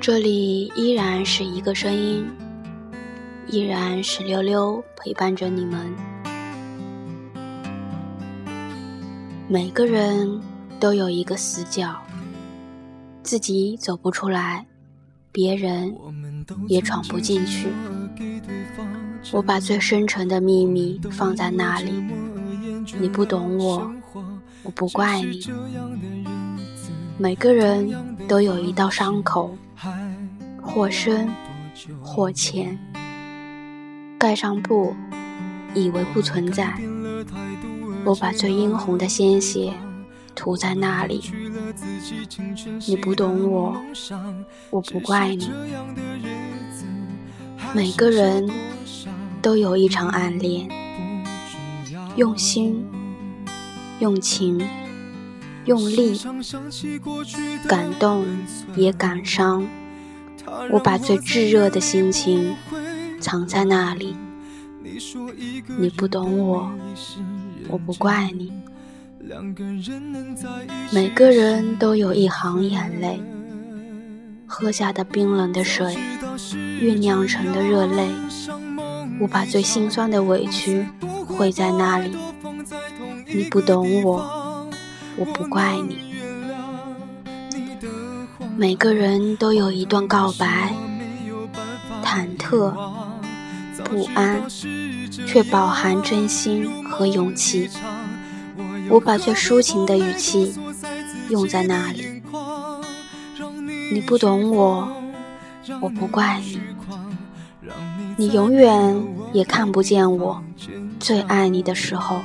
这里依然是一个声音，依然是溜溜陪伴着你们。每个人都有一个死角，自己走不出来，别人也闯不进去。我把最深沉的秘密放在那里，你不懂我，我不怪你。每个人都有一道伤口。或深，或浅，盖上布，以为不存在。我把最殷红的鲜血涂在那里。你不懂我，我不怪你。每个人都有一场暗恋，用心，用情，用力，感动也感伤。我把最炙热的心情藏在那里，你不懂我，我不怪你。每个人都有一行眼泪，喝下的冰冷的水，酝酿成的热泪。我把最心酸的委屈汇在那里，你不懂我，我不怪你。每个人都有一段告白，忐忑、不安，却饱含真心和勇气。我把最抒情的语气用在那里。你不懂我，我不怪你。你永远也看不见我最爱你的时候，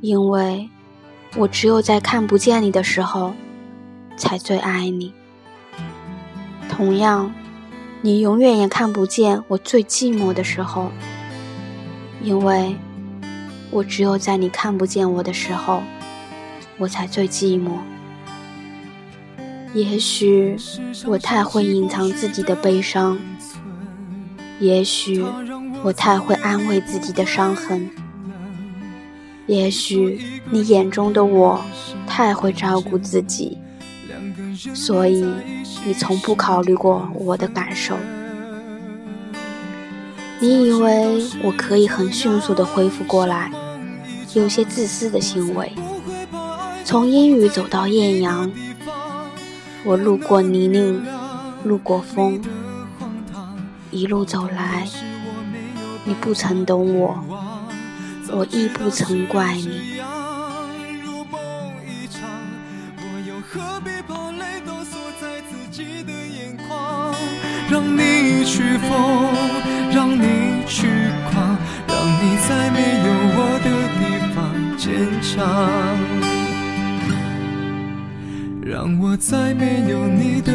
因为我只有在看不见你的时候。才最爱你。同样，你永远也看不见我最寂寞的时候，因为我只有在你看不见我的时候，我才最寂寞。也许我太会隐藏自己的悲伤，也许我太会安慰自己的伤痕，也许你眼中的我太会照顾自己。所以，你从不考虑过我的感受。你以为我可以很迅速的恢复过来，有些自私的行为。从阴雨走到艳阳，我路过泥泞，路过风，一路走来，你不曾懂我，我亦不曾怪你。让你去疯，让你去狂，让你在没有我的地方坚强，让我在没有你的。